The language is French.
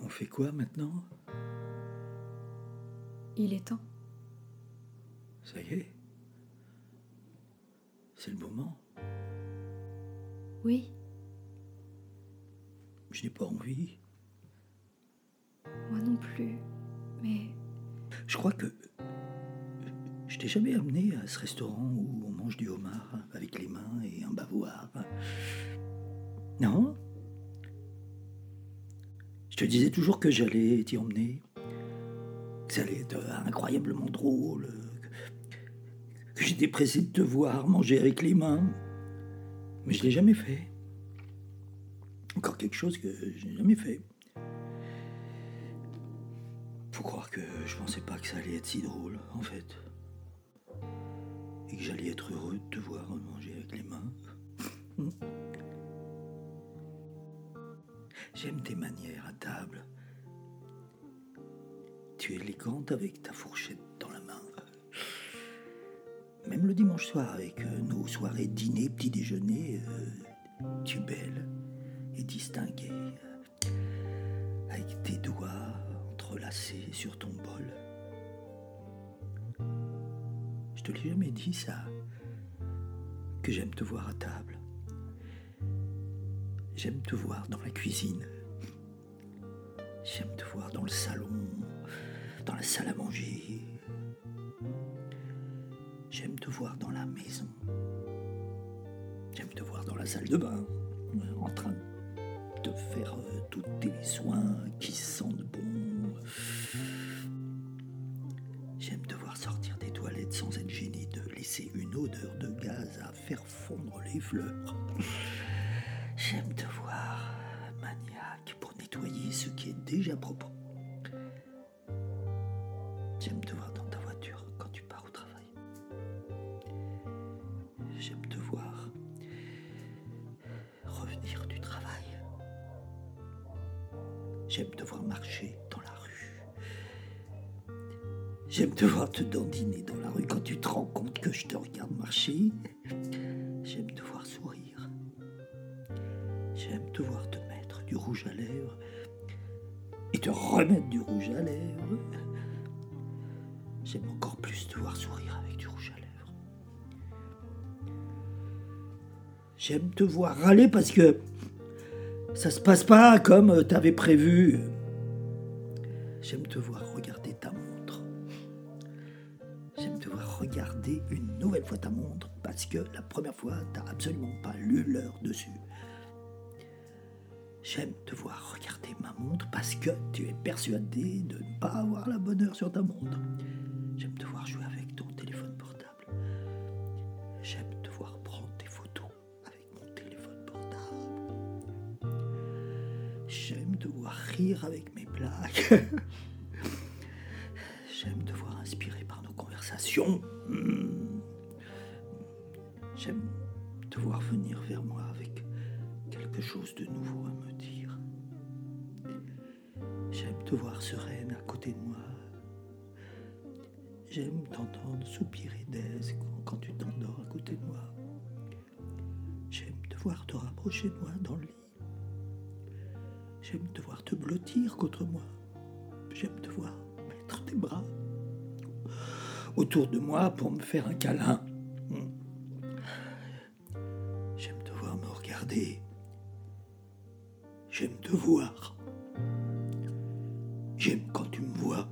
On fait quoi maintenant? Il est temps. Ça y est C'est le moment Oui, Je n'ai pas envie. moi non plus. Mais Je crois que je t'ai jamais amené à ce restaurant où on mange du homard avec les mains et un bavoir. Non? Je te disais toujours que j'allais t'y emmener, que ça allait être incroyablement drôle, que, que j'étais pressé de te voir manger avec les mains, mais je l'ai jamais fait. Encore quelque chose que je n'ai jamais fait. Faut croire que je pensais pas que ça allait être si drôle, en fait. Et que j'allais être heureux de te voir J'aime tes manières à table. Tu es élégante avec ta fourchette dans la main. Même le dimanche soir, avec euh, nos soirées dîner, petit déjeuner, euh, tu es belle et distinguée. Avec tes doigts entrelacés sur ton bol. Je te l'ai jamais dit ça. Que j'aime te voir à table. J'aime te voir dans la cuisine. J'aime te voir dans le salon, dans la salle à manger. J'aime te voir dans la maison. J'aime te voir dans la salle de bain, euh, en train de faire euh, tous tes soins qui sentent bon. J'aime te voir sortir des toilettes sans être gêné de laisser une odeur de gaz à faire fondre les fleurs. J'aime te voir maniaque pour nettoyer ce qui est déjà propre. J'aime te voir dans ta voiture quand tu pars au travail. J'aime te voir revenir du travail. J'aime te voir marcher dans la rue. J'aime te voir te dandiner dans la rue quand tu te rends compte que je te regarde marcher. J'aime te voir. J'aime te voir te mettre du rouge à lèvres et te remettre du rouge à lèvres. J'aime encore plus te voir sourire avec du rouge à lèvres. J'aime te voir râler parce que ça se passe pas comme t'avais prévu. J'aime te voir regarder ta montre. J'aime te voir regarder une nouvelle fois ta montre parce que la première fois, t'as absolument pas lu l'heure dessus. J'aime te voir regarder ma montre parce que tu es persuadé de ne pas avoir la bonne heure sur ta montre. J'aime te voir jouer avec ton téléphone portable. J'aime te voir prendre des photos avec mon téléphone portable. J'aime te voir rire avec mes blagues. J'aime te voir inspiré par nos conversations. J'aime te voir venir vers moi avec quelque chose de nouveau à me te voir sereine à côté de moi. J'aime t'entendre soupirer d'aise quand tu t'endors à côté de moi. J'aime te voir te rapprocher de moi dans le lit. J'aime te voir te blottir contre moi. J'aime te voir mettre tes bras autour de moi pour me faire un câlin. J'aime te voir me regarder. J'aime te voir. J'aime quand tu me vois.